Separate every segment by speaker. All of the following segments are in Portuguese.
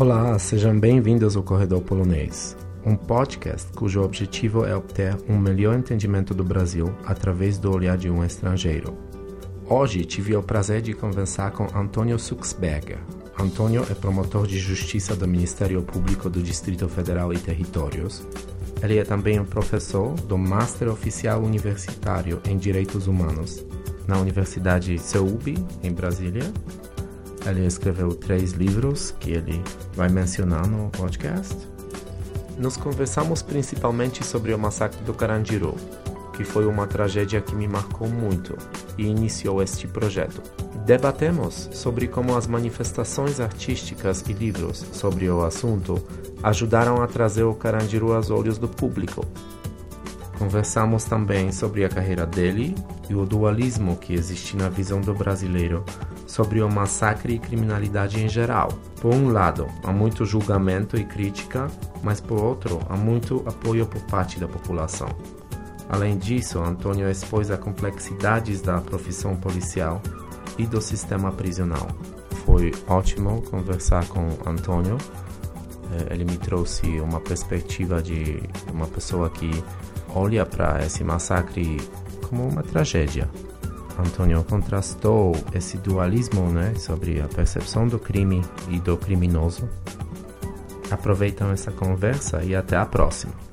Speaker 1: Olá, sejam bem-vindos ao Corredor Polonês, um podcast cujo objetivo é obter um melhor entendimento do Brasil através do olhar de um estrangeiro. Hoje tive o prazer de conversar com Antônio Suxberger. Antônio é promotor de justiça do Ministério Público do Distrito Federal e Territórios. Ele é também um professor do Master Oficial Universitário em Direitos Humanos na Universidade CEUB, em Brasília. Ele escreveu três livros que ele vai mencionar no podcast. Nos conversamos principalmente sobre o massacre do Carandiru, que foi uma tragédia que me marcou muito e iniciou este projeto. Debatemos sobre como as manifestações artísticas e livros sobre o assunto ajudaram a trazer o Carandiru aos olhos do público. Conversamos também sobre a carreira dele e o dualismo que existe na visão do brasileiro sobre o massacre e criminalidade em geral. Por um lado, há muito julgamento e crítica, mas por outro, há muito apoio por parte da população. Além disso, Antônio expôs as complexidades da profissão policial e do sistema prisional. Foi ótimo conversar com Antônio. Eh, ele me trouxe uma perspectiva de uma pessoa que olha para esse massacre como uma tragédia. Antônio contrastou esse dualismo né, sobre a percepção do crime e do criminoso. Aproveitam essa conversa e até a próxima.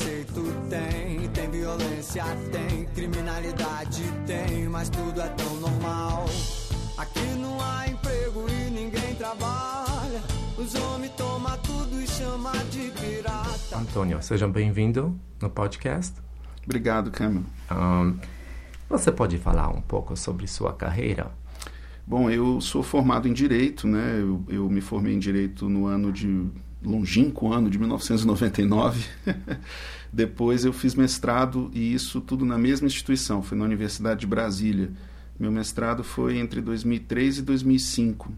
Speaker 2: Preconceito tem, tem violência tem, criminalidade tem, mas tudo é tão normal. Aqui não há emprego e ninguém trabalha, os homens tomam tudo e chama de pirata.
Speaker 1: Antônio, seja bem-vindo no podcast.
Speaker 3: Obrigado, Cameron.
Speaker 1: Um, você pode falar um pouco sobre sua carreira?
Speaker 3: Bom, eu sou formado em Direito, né? Eu, eu me formei em Direito no ano de... longínquo ano de 1999. Depois eu fiz mestrado e isso tudo na mesma instituição, foi na Universidade de Brasília. Meu mestrado foi entre 2003 e 2005.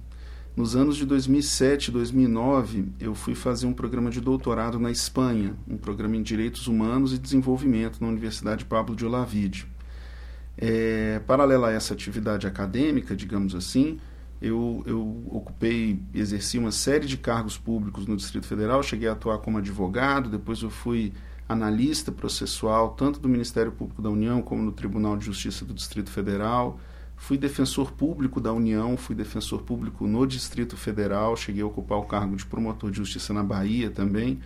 Speaker 3: Nos anos de 2007 e 2009, eu fui fazer um programa de doutorado na Espanha, um programa em Direitos Humanos e Desenvolvimento na Universidade Pablo de Olavide. É, paralela a essa atividade acadêmica, digamos assim, eu, eu ocupei, exerci uma série de cargos públicos no Distrito Federal, cheguei a atuar como advogado, depois eu fui analista processual, tanto do Ministério Público da União como no Tribunal de Justiça do Distrito Federal, fui defensor público da União, fui defensor público no Distrito Federal, cheguei a ocupar o cargo de promotor de justiça na Bahia também,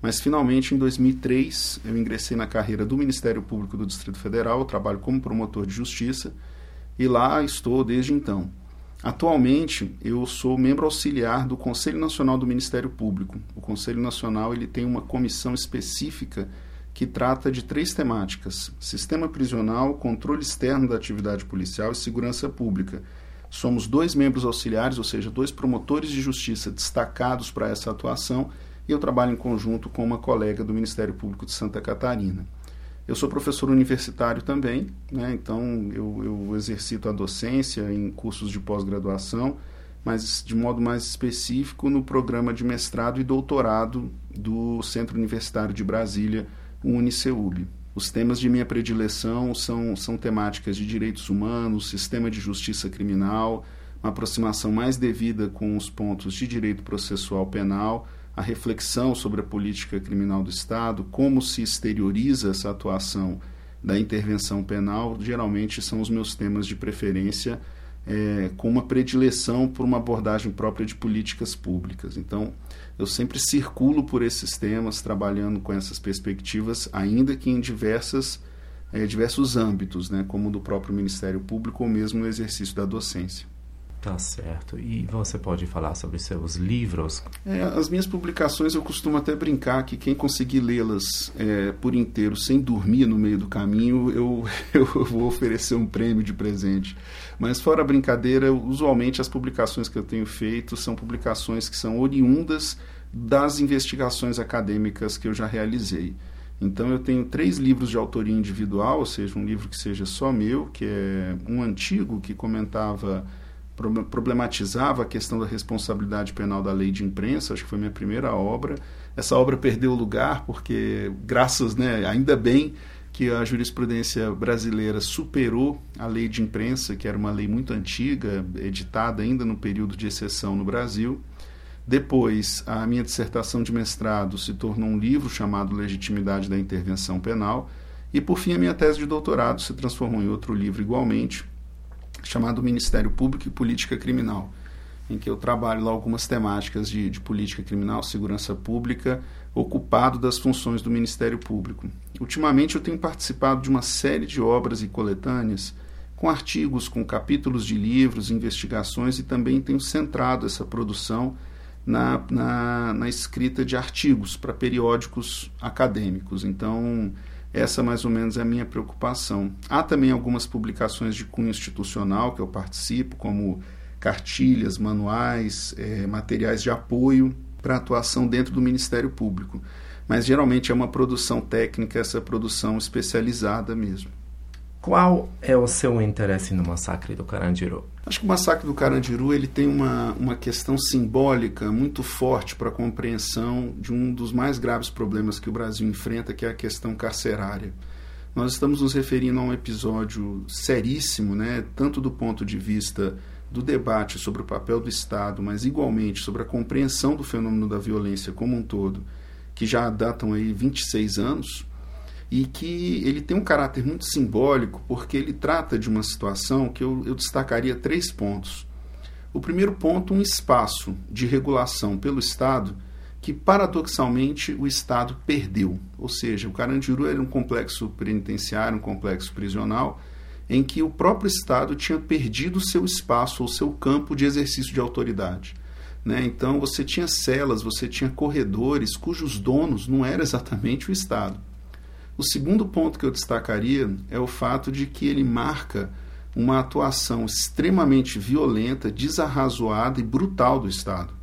Speaker 3: mas finalmente, em 2003, eu ingressei na carreira do Ministério Público do Distrito Federal, trabalho como promotor de justiça e lá estou desde então. Atualmente, eu sou membro auxiliar do Conselho Nacional do Ministério Público. O Conselho Nacional ele tem uma comissão específica que trata de três temáticas: sistema prisional, controle externo da atividade policial e segurança pública. Somos dois membros auxiliares, ou seja, dois promotores de justiça destacados para essa atuação e eu trabalho em conjunto com uma colega do Ministério Público de Santa Catarina. Eu sou professor universitário também, né, então eu, eu exercito a docência em cursos de pós-graduação, mas de modo mais específico no programa de mestrado e doutorado do Centro Universitário de Brasília, o Uniceub. Os temas de minha predileção são, são temáticas de direitos humanos, sistema de justiça criminal, uma aproximação mais devida com os pontos de direito processual penal a reflexão sobre a política criminal do Estado, como se exterioriza essa atuação da intervenção penal, geralmente são os meus temas de preferência, é, com uma predileção por uma abordagem própria de políticas públicas. Então, eu sempre circulo por esses temas, trabalhando com essas perspectivas, ainda que em diversas, é, diversos âmbitos, né, como do próprio Ministério Público ou mesmo no exercício da docência.
Speaker 1: Tá certo. E você pode falar sobre seus livros?
Speaker 3: É, as minhas publicações eu costumo até brincar que quem conseguir lê-las é, por inteiro sem dormir no meio do caminho, eu, eu vou oferecer um prêmio de presente. Mas fora a brincadeira, usualmente as publicações que eu tenho feito são publicações que são oriundas das investigações acadêmicas que eu já realizei. Então eu tenho três livros de autoria individual, ou seja, um livro que seja só meu, que é um antigo que comentava, problematizava a questão da responsabilidade penal da lei de imprensa, acho que foi minha primeira obra. Essa obra perdeu lugar porque, graças, né, ainda bem que a jurisprudência brasileira superou a lei de imprensa, que era uma lei muito antiga, editada ainda no período de exceção no Brasil. Depois, a minha dissertação de mestrado se tornou um livro chamado Legitimidade da Intervenção Penal. E, por fim, a minha tese de doutorado se transformou em outro livro igualmente, chamado Ministério Público e Política Criminal, em que eu trabalho lá algumas temáticas de, de política criminal, segurança pública, ocupado das funções do Ministério Público. Ultimamente, eu tenho participado de uma série de obras e coletâneas com artigos, com capítulos de livros, investigações e também tenho centrado essa produção na, na, na escrita de artigos para periódicos acadêmicos. Então, essa mais ou menos é a minha preocupação. Há também algumas publicações de cunho institucional que eu participo, como cartilhas, manuais, é, materiais de apoio para atuação dentro do Ministério Público. Mas geralmente é uma produção técnica, essa produção especializada mesmo.
Speaker 1: Qual é o seu interesse no massacre do Carandiru?
Speaker 3: Acho que o massacre do Carandiru ele tem uma, uma questão simbólica muito forte para a compreensão de um dos mais graves problemas que o Brasil enfrenta, que é a questão carcerária. Nós estamos nos referindo a um episódio seríssimo, né, tanto do ponto de vista do debate sobre o papel do Estado, mas igualmente sobre a compreensão do fenômeno da violência como um todo, que já datam aí 26 anos, e que ele tem um caráter muito simbólico porque ele trata de uma situação que eu, eu destacaria três pontos. O primeiro ponto, um espaço de regulação pelo Estado que paradoxalmente o Estado perdeu. Ou seja, o Carandiru era um complexo penitenciário, um complexo prisional, em que o próprio Estado tinha perdido seu espaço ou seu campo de exercício de autoridade. Né? Então você tinha celas, você tinha corredores cujos donos não era exatamente o Estado. O segundo ponto que eu destacaria é o fato de que ele marca uma atuação extremamente violenta, desarrazoada e brutal do Estado.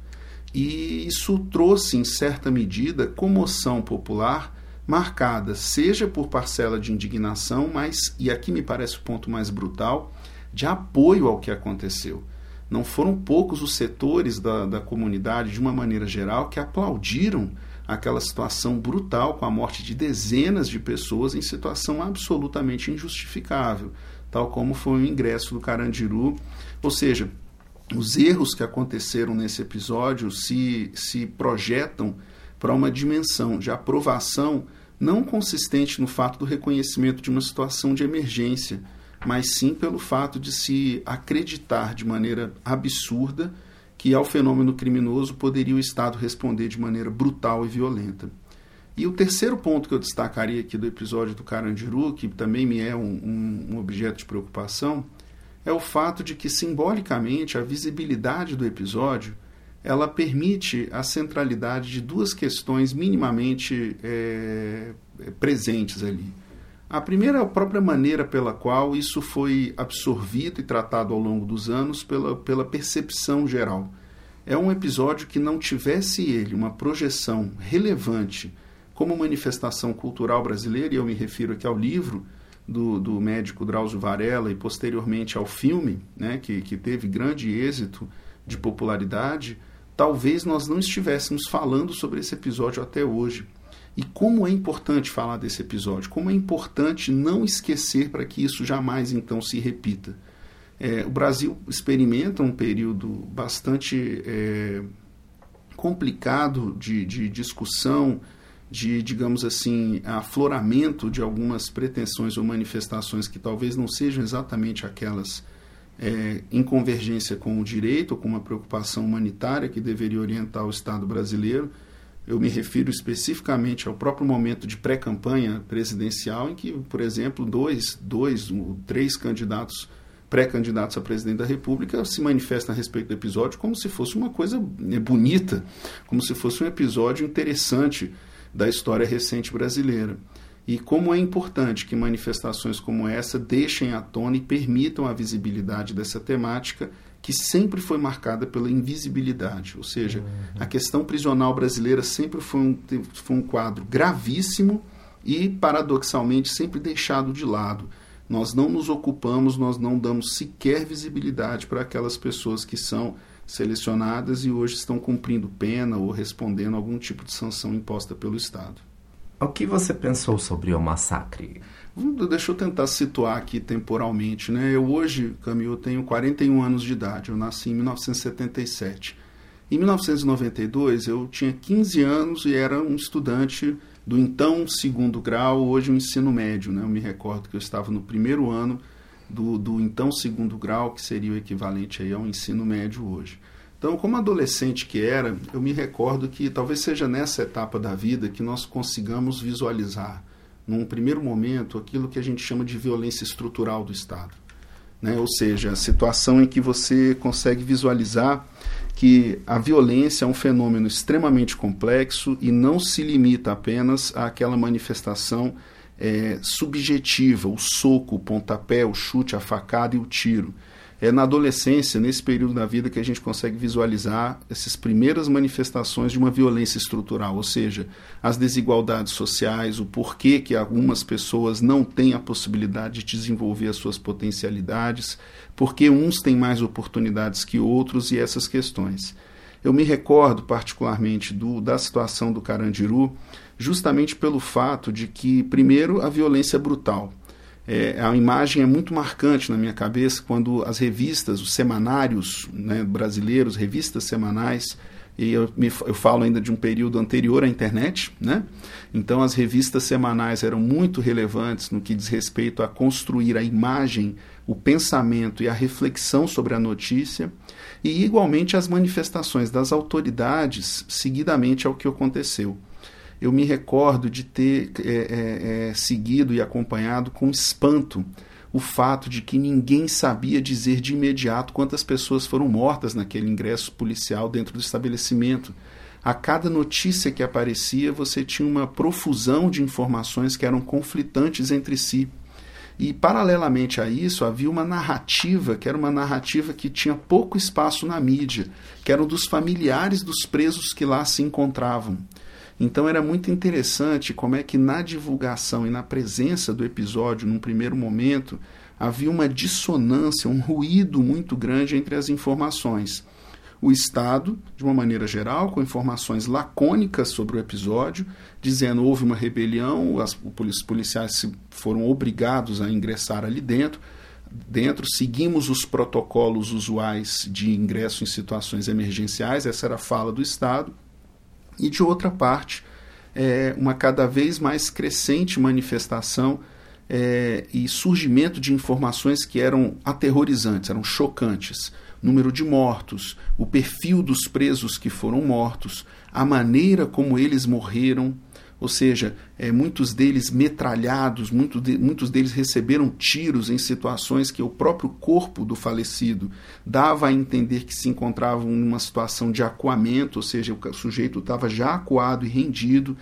Speaker 3: E isso trouxe, em certa medida, comoção popular marcada, seja por parcela de indignação, mas, e aqui me parece o ponto mais brutal, de apoio ao que aconteceu. Não foram poucos os setores da, da comunidade, de uma maneira geral, que aplaudiram aquela situação brutal com a morte de dezenas de pessoas em situação absolutamente injustificável, tal como foi o ingresso do Carandiru. Ou seja, os erros que aconteceram nesse episódio se, se projetam para uma dimensão de aprovação não consistente no fato do reconhecimento de uma situação de emergência, mas sim pelo fato de se acreditar de maneira absurda que ao fenômeno criminoso poderia o Estado responder de maneira brutal e violenta. E o terceiro ponto que eu destacaria aqui do episódio do Carandiru, que também me é um, um, um objeto de preocupação, é o fato de que, simbolicamente, a visibilidade do episódio ela permite a centralidade de duas questões minimamente é, presentes ali. A primeira é a própria maneira pela qual isso foi absorvido e tratado ao longo dos anos pela, pela percepção geral. É um episódio que não tivesse ele uma projeção relevante como manifestação cultural brasileira, e eu me refiro aqui ao livro do, do médico Drauzio Varela e posteriormente ao filme, né, que, que teve grande êxito de popularidade, talvez nós não estivéssemos falando sobre esse episódio até hoje. E como é importante falar desse episódio, como é importante não esquecer para que isso jamais então se repita. É, o Brasil experimenta um período bastante é, complicado de, de discussão, de, digamos assim, afloramento de algumas pretensões ou manifestações que talvez não sejam exatamente aquelas é, em convergência com o direito com uma preocupação humanitária que deveria orientar o Estado brasileiro eu me refiro especificamente ao próprio momento de pré-campanha presidencial, em que, por exemplo, dois, dois três candidatos, pré-candidatos a presidente da República, se manifestam a respeito do episódio como se fosse uma coisa né, bonita, como se fosse um episódio interessante da história recente brasileira. E como é importante que manifestações como essa deixem à tona e permitam a visibilidade dessa temática que sempre foi marcada pela invisibilidade, ou seja, uhum. a questão prisional brasileira sempre foi um, foi um quadro gravíssimo e, paradoxalmente, sempre deixado de lado. Nós não nos ocupamos, nós não damos sequer visibilidade para aquelas pessoas que são selecionadas e hoje estão cumprindo pena ou respondendo a algum tipo de sanção imposta pelo Estado.
Speaker 1: O que você pensou sobre o massacre?
Speaker 3: Deixa eu tentar situar aqui temporalmente. Né? Eu hoje, Camilo, tenho 41 anos de idade. Eu nasci em 1977. Em 1992, eu tinha 15 anos e era um estudante do então segundo grau, hoje o ensino médio. Né? Eu me recordo que eu estava no primeiro ano do, do então segundo grau, que seria o equivalente aí ao ensino médio hoje. Então, como adolescente que era, eu me recordo que talvez seja nessa etapa da vida que nós consigamos visualizar, num primeiro momento, aquilo que a gente chama de violência estrutural do Estado. Né? Ou seja, a situação em que você consegue visualizar que a violência é um fenômeno extremamente complexo e não se limita apenas àquela manifestação é, subjetiva, o soco, o pontapé, o chute, a facada e o tiro. É na adolescência, nesse período da vida, que a gente consegue visualizar essas primeiras manifestações de uma violência estrutural, ou seja, as desigualdades sociais, o porquê que algumas pessoas não têm a possibilidade de desenvolver as suas potencialidades, porque uns têm mais oportunidades que outros e essas questões. Eu me recordo particularmente do, da situação do Carandiru, justamente pelo fato de que, primeiro, a violência é brutal. É, a imagem é muito marcante na minha cabeça quando as revistas, os semanários né, brasileiros, revistas semanais, e eu, me, eu falo ainda de um período anterior à internet, né? Então as revistas semanais eram muito relevantes no que diz respeito a construir a imagem, o pensamento e a reflexão sobre a notícia, e igualmente as manifestações das autoridades seguidamente ao que aconteceu eu me recordo de ter é, é, é, seguido e acompanhado com espanto o fato de que ninguém sabia dizer de imediato quantas pessoas foram mortas naquele ingresso policial dentro do estabelecimento. A cada notícia que aparecia, você tinha uma profusão de informações que eram conflitantes entre si. E, paralelamente a isso, havia uma narrativa, que era uma narrativa que tinha pouco espaço na mídia, que eram dos familiares dos presos que lá se encontravam. Então era muito interessante como é que na divulgação e na presença do episódio, num primeiro momento, havia uma dissonância, um ruído muito grande entre as informações. O Estado, de uma maneira geral, com informações lacônicas sobre o episódio, dizendo houve uma rebelião, os policiais foram obrigados a ingressar ali dentro, dentro, seguimos os protocolos usuais de ingresso em situações emergenciais, essa era a fala do Estado e de outra parte, é, uma cada vez mais crescente manifestação é, e surgimento de informações que eram aterrorizantes, eram chocantes. Número de mortos, o perfil dos presos que foram mortos, a maneira como eles morreram, ou seja, é, muitos deles metralhados, muito de, muitos deles receberam tiros em situações que o próprio corpo do falecido dava a entender que se encontravam numa situação de acuamento, ou seja, o sujeito estava já acuado e rendido.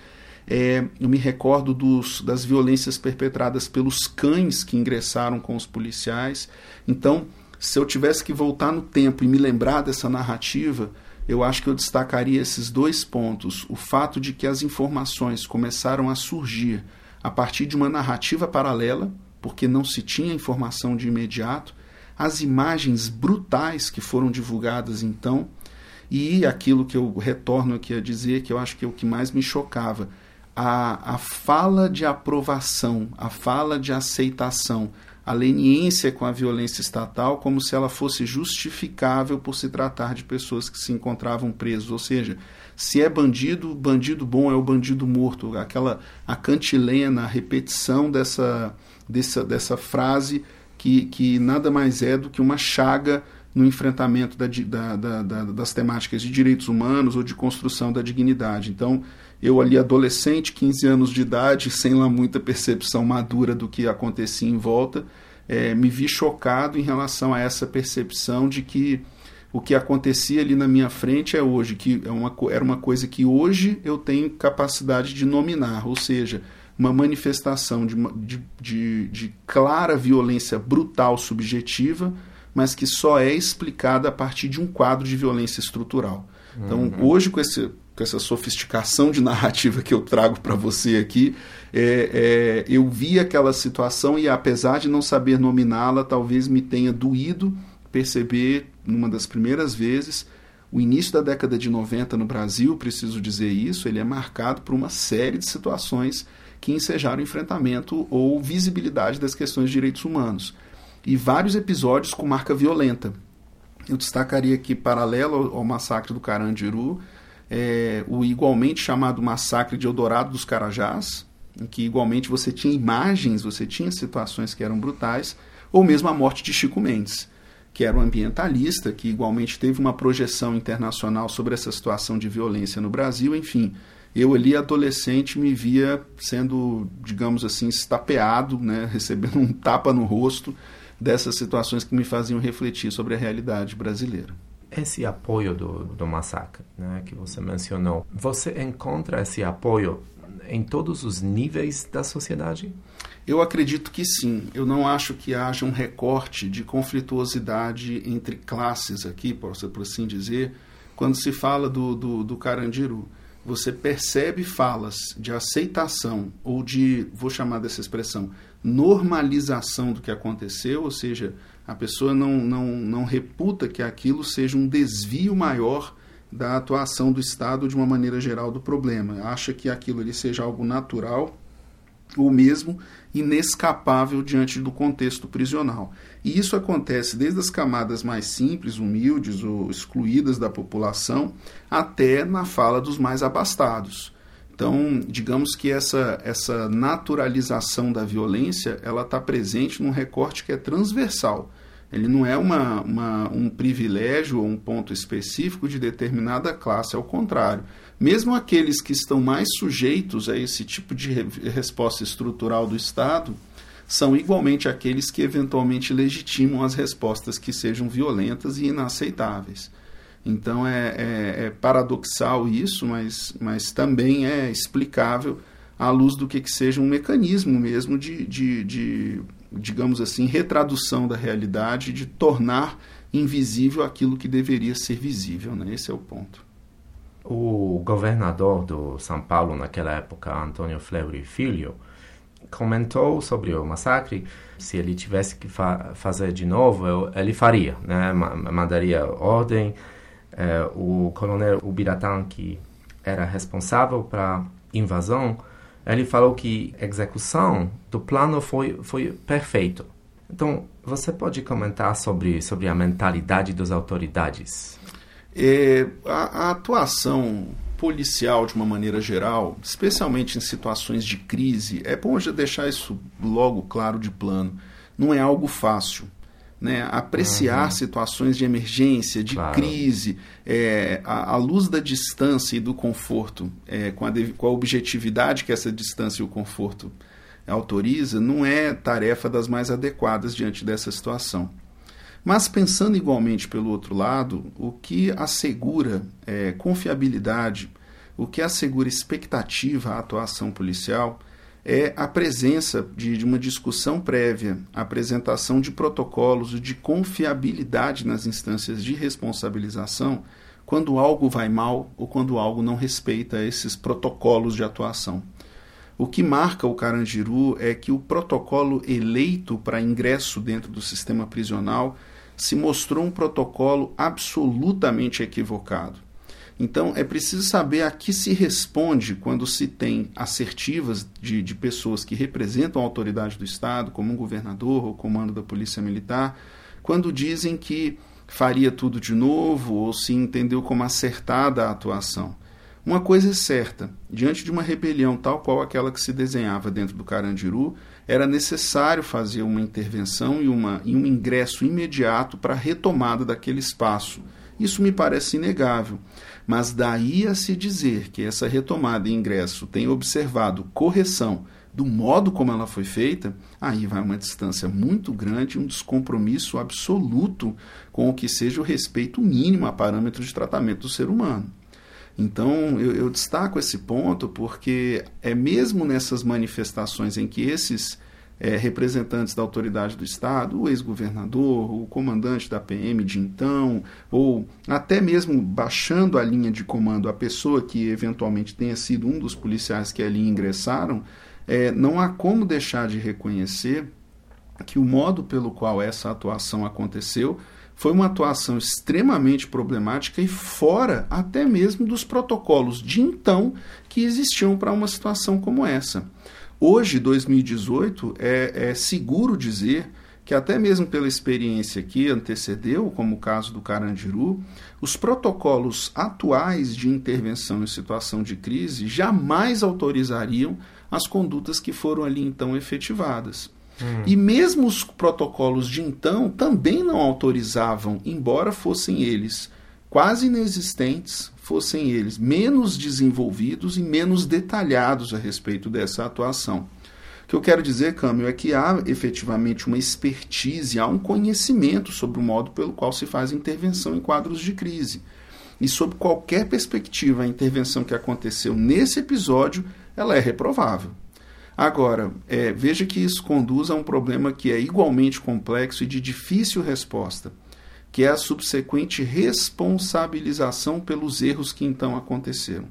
Speaker 3: É, eu me recordo dos, das violências perpetradas pelos cães que ingressaram com os policiais. Então, se eu tivesse que voltar no tempo e me lembrar dessa narrativa, eu acho que eu destacaria esses dois pontos. O fato de que as informações começaram a surgir a partir de uma narrativa paralela, porque não se tinha informação de imediato, as imagens brutais que foram divulgadas então, e aquilo que eu retorno aqui a dizer, que eu acho que é o que mais me chocava, a, a fala de aprovação, a fala de aceitação a leniência com a violência estatal como se ela fosse justificável por se tratar de pessoas que se encontravam presos. Ou seja, se é bandido, bandido bom é o bandido morto. Aquela a cantilena, a repetição dessa, dessa, dessa frase que, que nada mais é do que uma chaga no enfrentamento da, da, da, das temáticas de direitos humanos ou de construção da dignidade. Então, eu ali adolescente, 15 anos de idade, sem lá muita percepção madura do que acontecia em volta, é, me vi chocado em relação a essa percepção de que o que acontecia ali na minha frente é hoje, que é uma, era uma coisa que hoje eu tenho capacidade de nominar, ou seja, uma manifestação de, de, de, de clara violência brutal subjetiva, mas que só é explicada a partir de um quadro de violência estrutural. Então, uhum. hoje, com esse com essa sofisticação de narrativa que eu trago para você aqui, é, é, eu vi aquela situação e, apesar de não saber nominá-la, talvez me tenha doído perceber, numa das primeiras vezes, o início da década de 90 no Brasil, preciso dizer isso, ele é marcado por uma série de situações que ensejaram enfrentamento ou visibilidade das questões de direitos humanos. E vários episódios com marca violenta. Eu destacaria aqui, paralelo ao massacre do Carandiru, é, o igualmente chamado massacre de Eldorado dos Carajás, em que igualmente você tinha imagens, você tinha situações que eram brutais, ou mesmo a morte de Chico Mendes, que era um ambientalista, que igualmente teve uma projeção internacional sobre essa situação de violência no Brasil, enfim. Eu ali, adolescente, me via sendo, digamos assim, estapeado, né, recebendo um tapa no rosto dessas situações que me faziam refletir sobre a realidade brasileira
Speaker 1: esse apoio do, do massacre né, que você mencionou, você encontra esse apoio em todos os níveis da sociedade?
Speaker 3: Eu acredito que sim. Eu não acho que haja um recorte de conflituosidade entre classes aqui, por assim dizer, quando se fala do, do, do Carandiru. Você percebe falas de aceitação ou de, vou chamar dessa expressão, normalização do que aconteceu, ou seja, a pessoa não, não, não reputa que aquilo seja um desvio maior da atuação do Estado de uma maneira geral do problema. Acha que aquilo ali seja algo natural ou mesmo inescapável diante do contexto prisional. E isso acontece desde as camadas mais simples, humildes ou excluídas da população, até na fala dos mais abastados. Então, digamos que essa, essa naturalização da violência ela está presente num recorte que é transversal. Ele não é uma, uma, um privilégio ou um ponto específico de determinada classe, ao contrário. Mesmo aqueles que estão mais sujeitos a esse tipo de re resposta estrutural do Estado são igualmente aqueles que eventualmente legitimam as respostas que sejam violentas e inaceitáveis. Então é, é, é paradoxal isso, mas, mas também é explicável à luz do que, que seja um mecanismo mesmo de, de, de, digamos assim, retradução da realidade, de tornar invisível aquilo que deveria ser visível. Né? Esse é o ponto.
Speaker 1: O governador do São Paulo naquela época, Antônio Fleury Filho, comentou sobre o massacre. Se ele tivesse que fa fazer de novo, ele faria, né? mandaria ordem é, o coronel Ubiratã, que era responsável para invasão, ele falou que a execução do plano foi, foi perfeito. Então, você pode comentar sobre, sobre a mentalidade das autoridades?
Speaker 3: É, a, a atuação policial, de uma maneira geral, especialmente em situações de crise, é bom já deixar isso logo claro de plano. Não é algo fácil né, apreciar uhum. situações de emergência, de claro. crise, é, à, luz da distância e do conforto, é, com, a, com a objetividade que essa distância e o conforto autoriza, não é tarefa das mais adequadas diante dessa situação. Mas pensando igualmente pelo outro lado, o que assegura é, confiabilidade, o que assegura expectativa à atuação policial é a presença de, de, uma discussão prévia, a apresentação de protocolos de confiabilidade nas instâncias de responsabilização quando algo vai mal ou quando algo não respeita esses protocolos de atuação. O que marca o Carandiru é que o protocolo eleito para ingresso dentro do sistema prisional se mostrou um protocolo absolutamente equivocado. Então, é preciso saber a que se responde quando se tem assertivas de, de pessoas que representam a autoridade do Estado, como um governador ou comando da Polícia Militar, quando dizem que faria tudo de novo ou se entendeu como acertada a atuação. Uma coisa é certa: diante de uma rebelião tal qual aquela que se desenhava dentro do Carandiru, era necessário fazer uma intervenção e, uma, e um ingresso imediato para a retomada daquele espaço. Isso me parece inegável. Mas daí a se dizer que essa retomada em ingresso tem observado correção do modo como ela foi feita, aí vai uma distância muito grande, um descompromisso absoluto com o que seja o respeito mínimo a parâmetros de tratamento do ser humano. Então, eu, eu, destaco esse ponto porque é mesmo nessas manifestações em que esses é, representantes da autoridade do Estado, o ex-governador, o comandante da PM de então, ou até mesmo baixando a linha de comando a pessoa que eventualmente tenha sido um dos policiais que ali ingressaram, é, não há como deixar de reconhecer que o modo pelo qual essa atuação aconteceu foi uma atuação extremamente problemática e fora até mesmo dos protocolos de então que existiam para uma situação como essa. Hoje, 2018, é, é seguro dizer que até mesmo pela experiência que antecedeu, como o caso do Carandiru, os protocolos atuais de intervenção em situação de crise jamais autorizariam as condutas que foram ali então efetivadas. Hum. E mesmo os protocolos de então também não autorizavam, embora fossem eles quase inexistentes, fossem eles menos desenvolvidos e menos detalhados a respeito dessa atuação. O que eu quero dizer, Câmbio, é que há efetivamente uma expertise, há um conhecimento sobre o modo pelo qual se faz intervenção em quadros de crise. E sob qualquer perspectiva, a intervenção que aconteceu nesse episódio, ela é reprovável. Agora, é, veja que isso conduz a um problema que é igualmente complexo e de difícil resposta que é a subsequente responsabilização pelos erros que então aconteceram.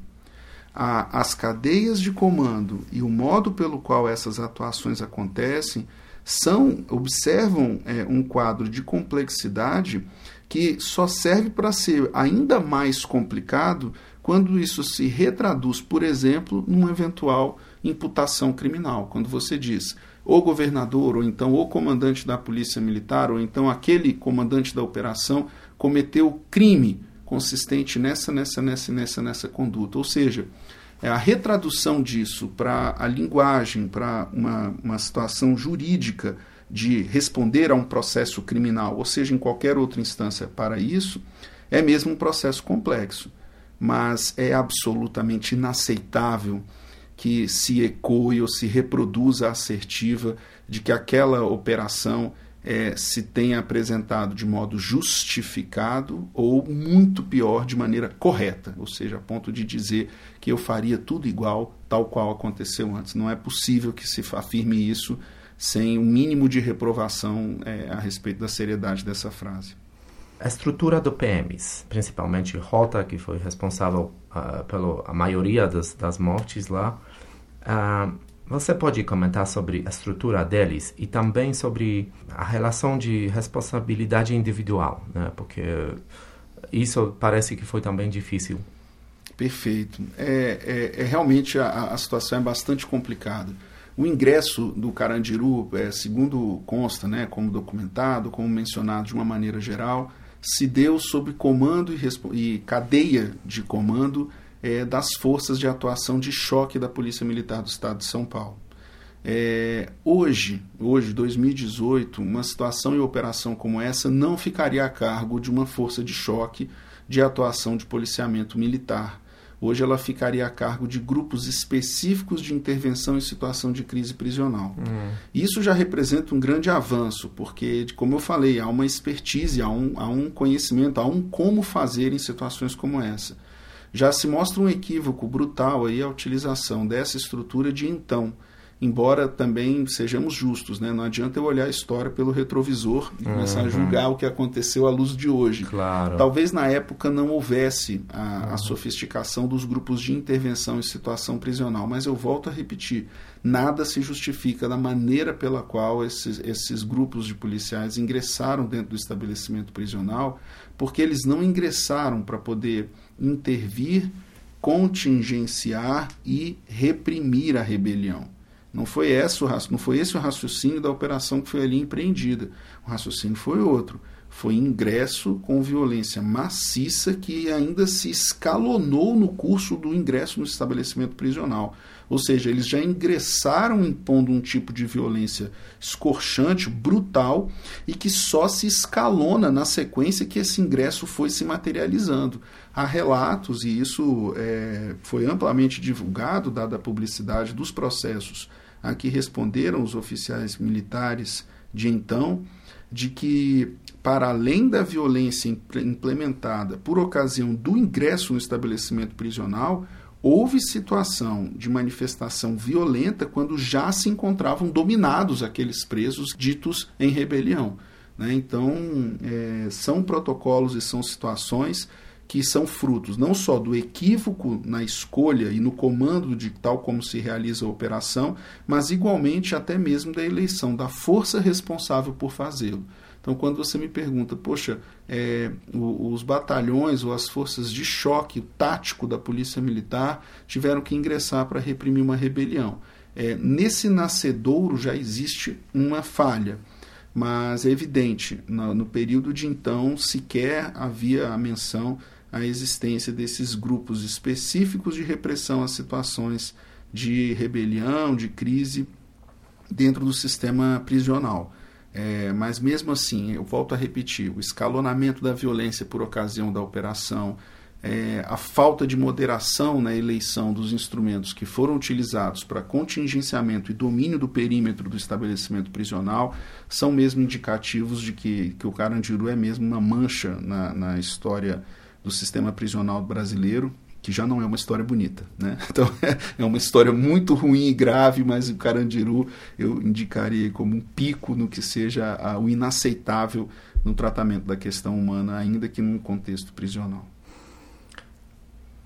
Speaker 3: A, as cadeias de comando e o modo pelo qual essas atuações acontecem são observam é, um quadro de complexidade que só serve para ser ainda mais complicado quando isso se retraduz, por exemplo, numa eventual imputação criminal. Quando você diz o governador, ou então o comandante da polícia militar, ou então aquele comandante da operação cometeu crime consistente nessa, nessa, nessa, nessa, nessa conduta. Ou seja, é a retradução disso para a linguagem, para uma, uma situação jurídica de responder a um processo criminal, ou seja, em qualquer outra instância para isso, é mesmo um processo complexo. Mas é absolutamente inaceitável que se ecoe ou se reproduza a assertiva de que aquela operação é, se tenha apresentado de modo justificado ou, muito pior, de maneira correta, ou seja, a ponto de dizer que eu faria tudo igual, tal qual aconteceu antes. Não é possível que se afirme isso sem o um mínimo de reprovação é, a respeito da seriedade dessa frase.
Speaker 1: A estrutura do PMs, principalmente Rota, que foi responsável uh, pela maioria das, das mortes lá, Uh, você pode comentar sobre a estrutura deles e também sobre a relação de responsabilidade individual, né? porque isso parece que foi também difícil.
Speaker 3: Perfeito. É, é, é realmente a, a, situação é bastante complicada. O ingresso do Carandiru, é, segundo consta, né, como documentado, como mencionado de uma maneira geral, se deu sob comando e, e cadeia de comando é, das forças de atuação de choque da Polícia Militar do Estado de São Paulo. É, hoje, hoje, 2018, uma situação e operação como essa não ficaria a cargo de uma força de choque de atuação de policiamento militar. Hoje ela ficaria a cargo de grupos específicos de intervenção em situação de crise prisional. Uhum. Isso já representa um grande avanço, porque, como eu falei, há uma expertise, há um, há um conhecimento, há um como fazer em situações como essa. Já se mostra um equívoco brutal aí a utilização dessa estrutura de então, embora também sejamos justos, né? Não adianta eu olhar a história pelo retrovisor e começar uhum. a julgar o que aconteceu à luz de hoje.
Speaker 1: Claro.
Speaker 3: Talvez na época não houvesse a, uhum. a sofisticação dos grupos de intervenção em situação prisional, mas eu volto a repetir, nada se justifica da maneira pela qual esses, esses grupos de policiais ingressaram dentro do estabelecimento prisional, porque eles não ingressaram para poder intervir, contingenciar e reprimir a rebelião. Não foi, esse o, não foi esse o raciocínio da operação que foi ali empreendida. O raciocínio foi outro. Foi ingresso com violência maciça que ainda se escalonou no curso do ingresso no estabelecimento prisional. Ou seja, eles já ingressaram impondo um tipo de violência escorchante, brutal, e que só se escalona na sequência que esse ingresso foi se materializando. Há relatos, e isso é, foi amplamente divulgado, dada a publicidade dos processos a que responderam os oficiais militares de então, de que, para além da violência implementada por ocasião do ingresso no estabelecimento prisional, houve situação de manifestação violenta quando já se encontravam dominados aqueles presos ditos em rebelião. Né? Então, é, são protocolos e são situações que são frutos não só do equívoco na escolha e no comando de tal como se realiza a operação, mas igualmente até mesmo da eleição da força responsável por fazê-lo. Então, quando você me pergunta, poxa, é, os batalhões ou as forças de choque tático da Polícia Militar tiveram que ingressar para reprimir uma rebelião. É, nesse nascedouro já existe uma falha mas é evidente, no, no, período de então sequer havia a menção a existência desses grupos específicos de repressão às situações de rebelião, de crise dentro do sistema prisional. É, mas mesmo assim, eu volto a repetir, o escalonamento da violência por ocasião da operação, é, a falta de moderação na eleição dos instrumentos que foram utilizados para contingenciamento e domínio do perímetro do estabelecimento prisional são mesmo indicativos de que, que o Carandiru é mesmo uma mancha na, na história do sistema prisional brasileiro, que já não é uma história bonita. Né? Então é uma história muito ruim e grave, mas o Carandiru eu indicaria como um pico no que seja o inaceitável no tratamento da questão humana, ainda que num contexto prisional.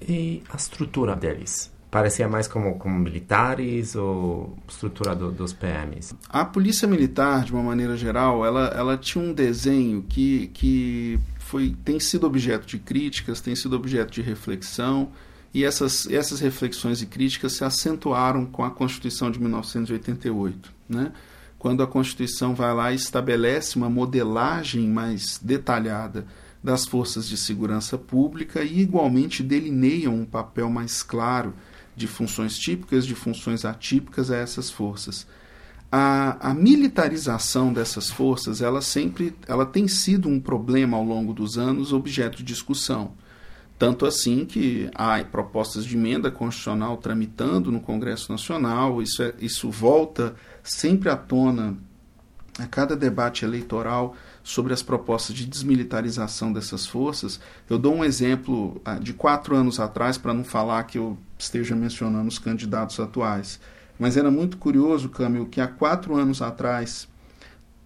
Speaker 1: E a estrutura deles? Parecia mais como, como militares ou estrutura do, dos PMs?
Speaker 3: A polícia militar, de uma maneira geral, ela, ela tinha um desenho que, que foi, tem sido objeto de críticas, tem sido objeto de reflexão, e essas, essas reflexões e críticas se acentuaram com a Constituição de 1988, né? quando a Constituição vai lá e estabelece uma modelagem mais detalhada das forças de segurança pública e, igualmente, delineiam um papel mais claro de funções típicas, de funções atípicas a essas forças a, a, militarização dessas forças ela sempre ela tem sido um problema ao longo dos anos objeto de discussão tanto assim que há propostas de emenda constitucional tramitando no Congresso Nacional isso é, isso volta sempre à tona a cada debate eleitoral sobre as propostas de desmilitarização dessas forças. Eu dou um exemplo ah, de quatro anos atrás, para não falar que eu esteja mencionando os candidatos atuais. Mas era muito curioso, Camilo, que há quatro anos atrás,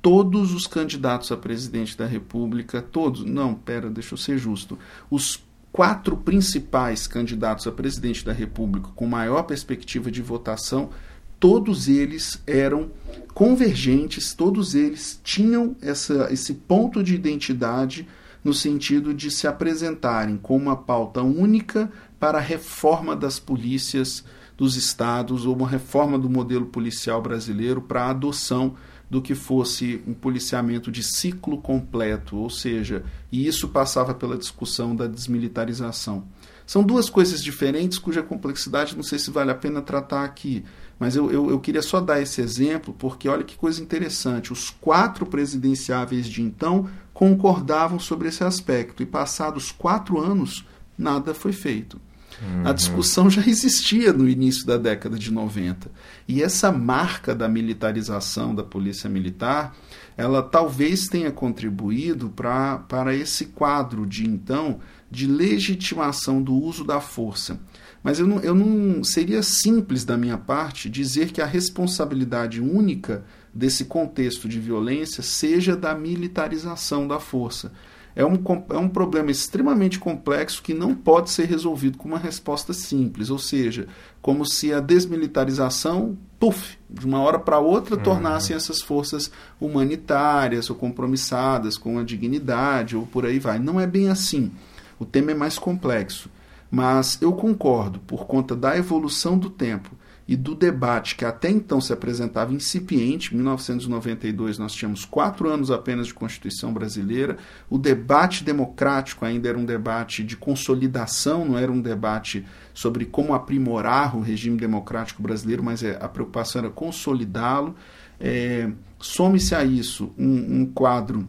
Speaker 3: todos os candidatos a presidente da República, todos, não, pera, deixa eu ser justo, os quatro principais candidatos a presidente da República com maior perspectiva de votação, todos eles eram convergentes, todos eles tinham essa, esse ponto de identidade no sentido de se apresentarem com uma pauta única para a reforma das polícias dos estados ou uma reforma do modelo policial brasileiro para a adoção do que fosse um policiamento de ciclo completo, ou seja, e isso passava pela discussão da desmilitarização. São duas coisas diferentes cuja complexidade não sei se vale a pena tratar aqui, mas eu, eu, eu queria só dar esse exemplo porque olha que coisa interessante: os quatro presidenciáveis de então concordavam sobre esse aspecto e passados quatro anos nada foi feito. Uhum. A discussão já existia no início da década de 90. E essa marca da militarização da polícia militar, ela talvez tenha contribuído pra, para esse quadro de então de legitimação do uso da força. Mas eu não, eu não seria simples da minha parte dizer que a responsabilidade única desse contexto de violência seja da militarização da força é um, é um problema extremamente complexo que não pode ser resolvido com uma resposta simples, ou seja, como se a desmilitarização, puf, de uma hora para outra, uhum. tornassem essas forças humanitárias ou compromissadas com a dignidade ou por aí vai. Não é bem assim. O tema é mais complexo. Mas eu concordo, por conta da evolução do tempo e do debate que até então se apresentava incipiente. Em 1992 nós tínhamos quatro anos apenas de Constituição brasileira. O debate democrático ainda era um debate de consolidação, não era um debate sobre como aprimorar o regime democrático brasileiro, mas é, a preocupação era consolidá-lo. É, Some-se a isso um, um quadro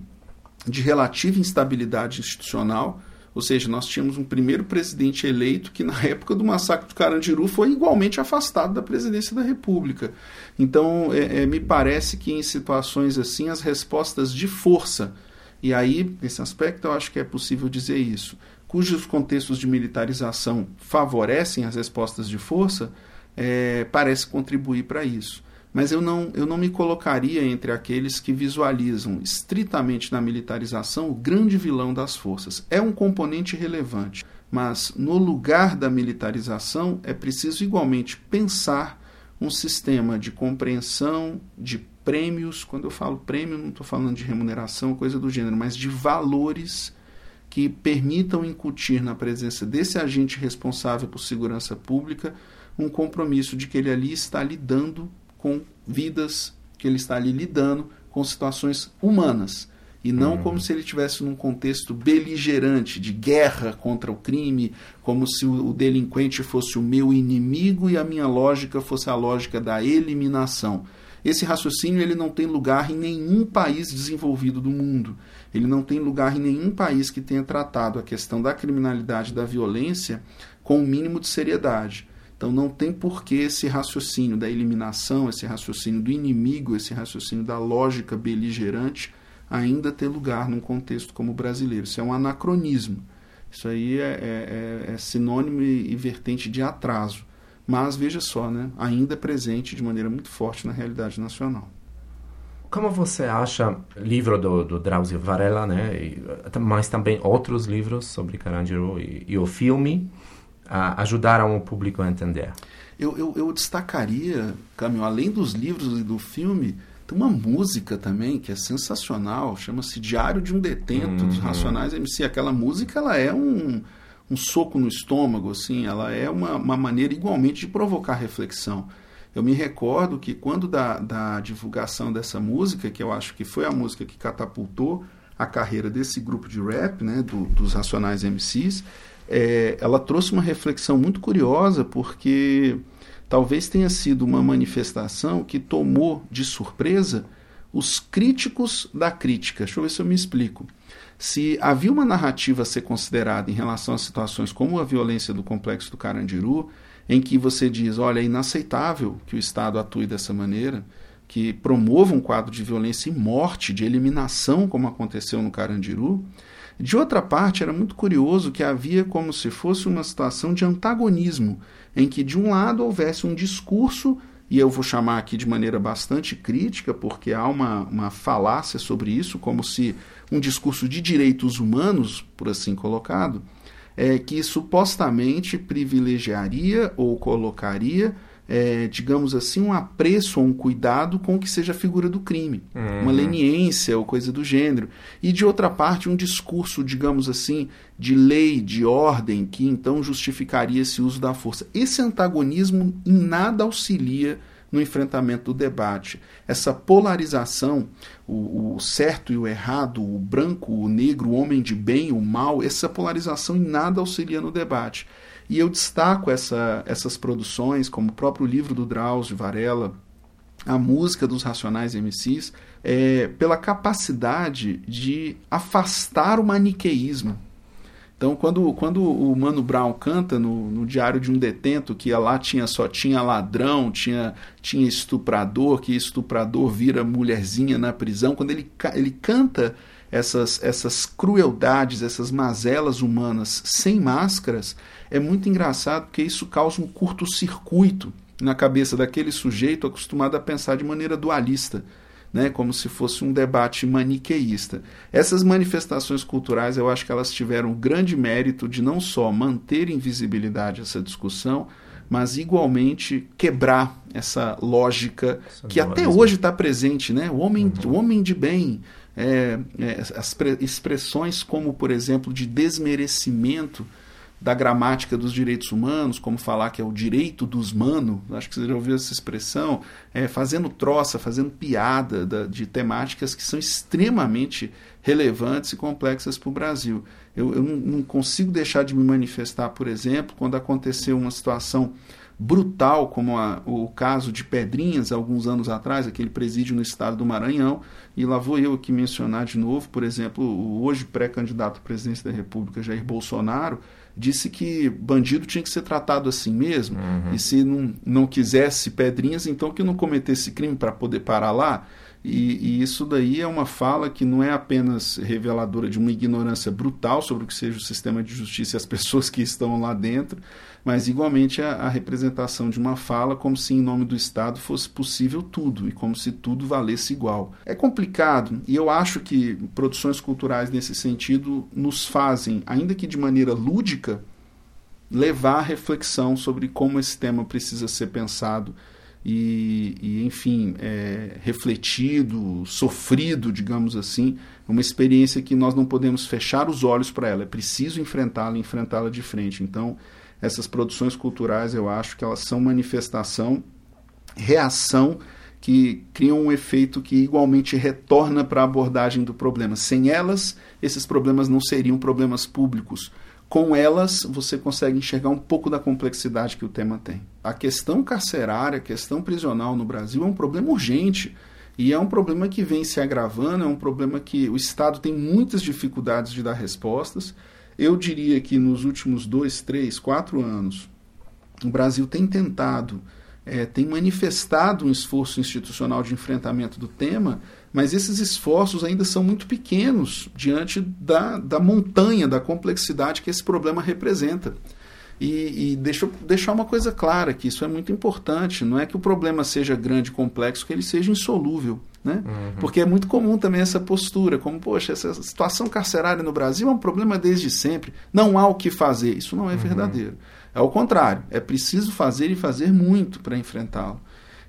Speaker 3: de relativa instabilidade institucional ou seja, nós tínhamos um primeiro presidente eleito que, na época do massacre do Carandiru, foi igualmente afastado da presidência da República. Então, é, é, me parece que em situações assim, as respostas de força, e aí, nesse aspecto, eu acho que é possível dizer isso, cujos contextos de militarização favorecem as respostas de força, é, parece contribuir para isso. Mas eu não, eu não me colocaria entre aqueles que visualizam estritamente na militarização o grande vilão das forças. É um componente relevante, mas no lugar da militarização é preciso igualmente pensar um sistema de compreensão, de prêmios. Quando eu falo prêmio, não estou falando de remuneração, coisa do gênero, mas de valores que permitam incutir na presença desse agente responsável por segurança pública um compromisso de que ele ali está lidando com vidas, que ele está ali lidando com situações humanas. E não uhum. como se ele estivesse num contexto beligerante, de guerra contra o crime, como se o delinquente fosse o meu inimigo e a minha lógica fosse a lógica da eliminação. Esse raciocínio ele não tem lugar em nenhum país desenvolvido do mundo. Ele não tem lugar em nenhum país que tenha tratado a questão da criminalidade e da violência com o um mínimo de seriedade. Então não tem por que esse raciocínio da eliminação, esse raciocínio do inimigo, esse raciocínio da lógica beligerante ainda ter lugar num contexto como o brasileiro. Isso é um anacronismo. Isso aí é, é, é, é sinônimo e, vertente de atraso. Mas veja só, né, ainda é presente de maneira muito forte na realidade nacional.
Speaker 1: Como você acha livro do, do Drauzio Varela, né, e, mas também outros livros sobre Carandiru e, e o filme ajudaram o público a entender?
Speaker 3: Eu, eu, eu destacaria, Camilo, além dos livros e do filme, tem uma música também que é sensacional, chama-se Diário de um Detento, uhum. dos Racionais MC. Aquela música ela é um, um soco no estômago, assim, ela é uma, uma maneira igualmente de provocar reflexão. Eu me recordo que quando da, da divulgação dessa música, que eu acho que foi a música que catapultou a carreira desse grupo de rap, né, do, dos Racionais MCs, é, ela trouxe uma reflexão muito curiosa, porque talvez tenha sido uma manifestação que tomou de surpresa os críticos da crítica. Deixa eu ver se eu me explico. Se havia uma narrativa a ser considerada em relação a situações como a violência do complexo do Carandiru, em que você diz, olha, é inaceitável que o Estado atue dessa maneira, que promova um quadro de violência e morte, de eliminação, como aconteceu no Carandiru, de outra parte, era muito curioso que havia como se fosse uma situação de antagonismo, em que de um lado houvesse um discurso, e eu vou chamar aqui de maneira bastante crítica, porque há uma, uma falácia sobre isso, como se um discurso de direitos humanos, por assim colocado, é, que supostamente privilegiaria ou colocaria é, digamos assim, um apreço ou um cuidado com o que seja a figura do crime, uhum. uma leniência ou coisa do gênero. E de outra parte, um discurso, digamos assim, de lei, de ordem, que então justificaria esse uso da força. Esse antagonismo em nada auxilia no enfrentamento do debate. Essa polarização, o, o, certo e o errado, o branco, o negro, o homem de bem, o mal, essa polarização em nada auxilia no debate. E eu destaco essa, essas produções, como o próprio livro do Drauzio Varela, a música dos Racionais MCs, é, pela capacidade de afastar o maniqueísmo. Então, quando, quando o Mano Brown canta no, no Diário de um Detento, que lá tinha só tinha ladrão, tinha, tinha estuprador, que estuprador vira mulherzinha na prisão, quando ele, ele canta essas, essas crueldades, essas mazelas humanas sem máscaras, é muito engraçado porque isso causa um curto-circuito na cabeça daquele sujeito acostumado a pensar de maneira dualista, né, como se fosse um debate maniqueísta. Essas manifestações culturais, eu acho que elas tiveram o grande mérito de não só manter em visibilidade essa discussão, mas igualmente quebrar essa lógica essa que até hoje está presente, né? O homem, uhum. o homem de bem, é, é, as expressões como, por exemplo, de desmerecimento da gramática dos direitos humanos, como falar que é o direito dos mano, acho que você já ouviu essa expressão, é, fazendo troça, fazendo piada da, de temáticas que são extremamente relevantes e complexas para o Brasil. Eu, eu não, não consigo deixar de me manifestar, por exemplo, quando aconteceu uma situação brutal, como a, o caso de Pedrinhas, alguns anos atrás, aquele presídio no estado do Maranhão, e lá vou eu aqui mencionar de novo, por exemplo, o hoje pré-candidato à presidência da República, Jair Bolsonaro, disse que bandido tinha que ser tratado assim mesmo. Uhum. E se não, não quisesse pedrinhas, então que não cometesse crime para poder parar lá. E, e, isso daí é uma fala que não é apenas reveladora de uma ignorância brutal sobre o que seja o sistema de justiça e as pessoas que estão lá dentro, mas igualmente a, a representação de uma fala como se em nome do Estado fosse possível tudo e como se tudo valesse igual. É complicado e eu acho que produções culturais nesse sentido nos fazem, ainda que de maneira lúdica, levar a reflexão sobre como esse tema precisa ser pensado e, e enfim, é, refletido, sofrido, digamos assim, uma experiência que nós não podemos fechar os olhos para ela, é preciso enfrentá-la, enfrentá-la de frente. Então, essas produções culturais, eu acho que elas são manifestação, reação que criam um efeito que igualmente retorna para a abordagem do problema. Sem elas, esses problemas não seriam problemas públicos com elas você consegue enxergar um pouco da complexidade que o tema tem. A questão carcerária, a questão prisional no Brasil é um problema urgente. E é um problema que vem se agravando, é um problema que o Estado tem muitas dificuldades de dar respostas. Eu diria que nos últimos dois, três, quatro anos, o Brasil tem tentado, é, tem manifestado um esforço institucional de enfrentamento do tema, mas esses esforços ainda são muito pequenos diante da, da montanha, da complexidade que esse problema representa. E, e deixa eu deixar uma coisa clara, que isso é muito importante. Não é que o problema seja grande e complexo, que ele seja insolúvel. Né? Uhum. Porque é muito comum também essa postura, como, poxa, essa situação carcerária no Brasil é um problema desde sempre, não há o que fazer. Isso não é uhum. verdadeiro. É o contrário, é preciso fazer e fazer muito para enfrentá-lo.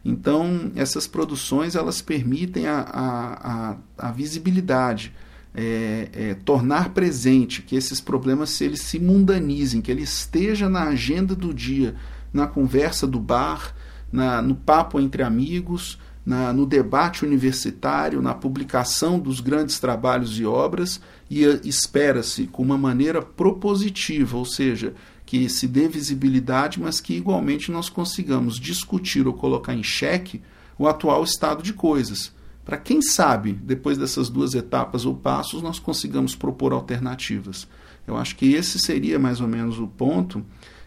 Speaker 3: Então, essas produções elas permitem a, a, a, a visibilidade, é, é, tornar presente que esses problemas se eles se mundanizem, que ele esteja na agenda do dia, na conversa do bar, na, no papo entre amigos, na, no debate universitário, na publicação dos grandes trabalhos e obras, e espera-se com uma maneira propositiva, ou seja, que se dê visibilidade, mas que igualmente nós consigamos discutir ou colocar em xeque o atual estado de coisas. Para quem sabe, depois dessas duas etapas ou passos, nós consigamos propor alternativas. Eu acho que esse seria mais ou menos o ponto.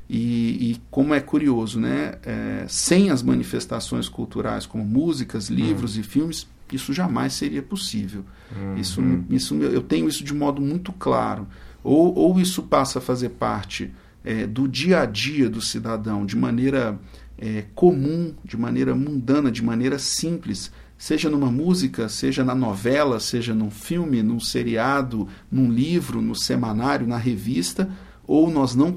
Speaker 3: E, e como é curioso, né? É, sem as manifestações culturais como músicas, livros uhum. e filmes, isso jamais seria possível. Uhum. Isso, isso, eu tenho isso de modo muito claro. Ou, ou isso passa a fazer parte é, do dia a dia do cidadão de maneira é, comum, de maneira mundana, de maneira simples, seja numa música, seja na novela, seja num filme, num seriado, num livro, no semanário, na revista, ou nós não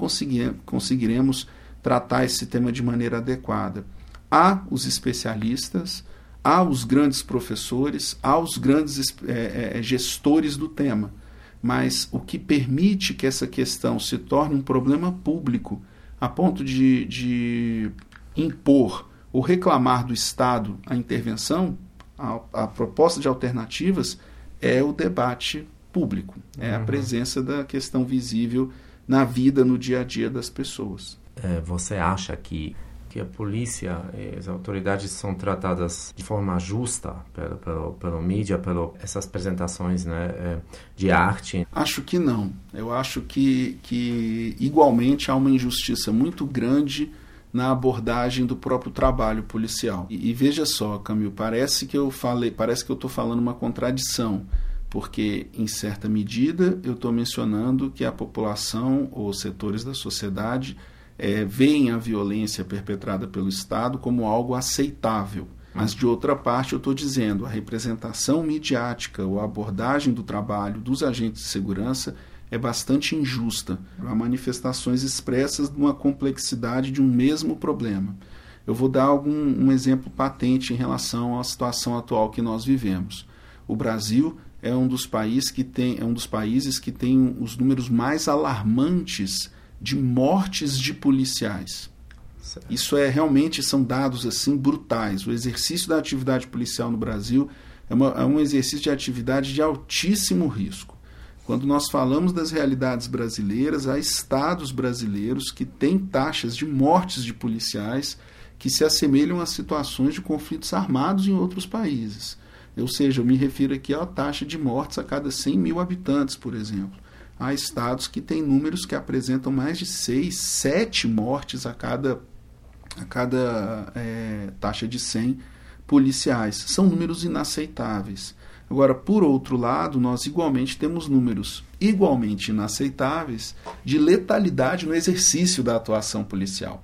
Speaker 3: conseguiremos tratar esse tema de maneira adequada. Há os especialistas, há os grandes professores, há os grandes é, é, gestores do tema mas o que permite que essa questão se torne um problema público a ponto de, de impor ou reclamar do Estado a intervenção, a, a, proposta de alternativas, é o debate público, é a uhum. presença da questão visível na vida, no dia a dia das pessoas.
Speaker 1: É, você acha que que a polícia e as autoridades são tratadas de forma justa pelo, pelo, pelo mídia, pelas essas apresentações né, é, de arte?
Speaker 3: Acho que não. Eu acho que, que igualmente há uma injustiça muito grande na abordagem do próprio trabalho policial. E, e veja só, Camil, parece que eu falei, parece que eu estou falando uma contradição porque em certa medida eu estou mencionando que a população ou setores da sociedade é, veem a violência perpetrada pelo Estado como algo aceitável. Mas, de outra parte, eu estou dizendo, a representação midiática ou a abordagem do trabalho dos agentes de segurança é bastante injusta. Há manifestações expressas de uma complexidade de um mesmo problema. Eu vou dar algum, um exemplo patente em relação à situação atual que nós vivemos. O Brasil é um dos países que tem, é um dos países que tem os números mais alarmantes de mortes de policiais. Certo. Isso é realmente são dados assim brutais. O exercício da atividade policial no Brasil é, uma, é um exercício de atividade de altíssimo risco. Quando nós falamos das realidades brasileiras, há estados brasileiros que têm taxas de mortes de policiais que se assemelham a situações de conflitos armados em outros países. Ou seja, eu me refiro aqui à taxa de mortes a cada 100 mil habitantes, por exemplo há estados que têm números que apresentam mais de 6, 7 mortes a cada, a cada é, taxa de 100 policiais. São números inaceitáveis. Agora, por outro lado, nós igualmente temos números igualmente inaceitáveis de letalidade no exercício da atuação policial.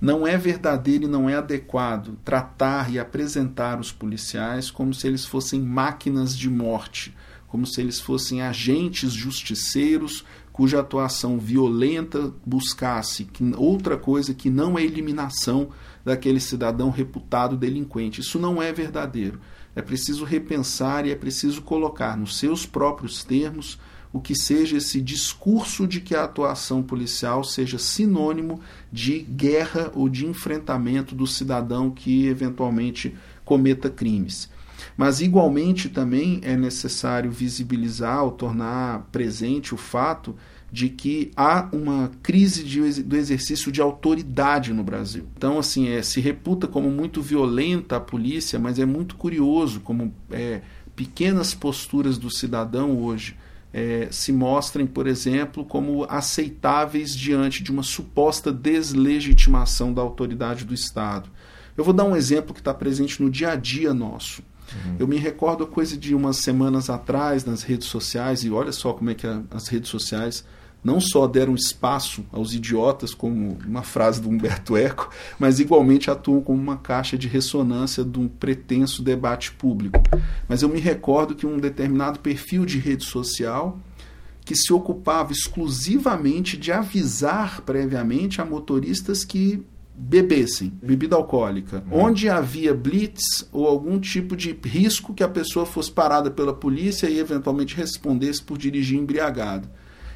Speaker 3: Não é verdadeiro e não é adequado tratar e apresentar os policiais como se eles fossem máquinas de morte, como se eles fossem agentes justiceiros cuja atuação violenta buscasse outra coisa que não a eliminação daquele cidadão reputado delinquente. Isso não é verdadeiro. É preciso repensar e é preciso colocar nos seus próprios termos o que seja esse discurso de que a atuação policial seja sinônimo de guerra ou de enfrentamento do cidadão que eventualmente cometa crimes. Mas, igualmente, também é necessário visibilizar ou tornar presente o fato de que há uma crise de, do exercício de autoridade no Brasil. Então, assim, é, se reputa como muito violenta a polícia, mas é muito curioso como é, pequenas posturas do cidadão hoje é, se mostrem, por exemplo, como aceitáveis diante de uma suposta deslegitimação da autoridade do Estado. Eu vou dar um exemplo que está presente no dia a dia nosso. Uhum. Eu me recordo coisa de umas semanas atrás nas redes sociais, e olha só como é que a, as redes sociais não só deram espaço aos idiotas, como uma frase do Humberto Eco, mas igualmente atuam como uma caixa de ressonância de um pretenso debate público. Mas eu me recordo que um determinado perfil de rede social que se ocupava exclusivamente de avisar previamente a motoristas que bebessem bebida alcoólica, uhum. onde havia blitz ou algum tipo de risco que a pessoa fosse parada pela polícia e eventualmente respondesse por dirigir embriagado.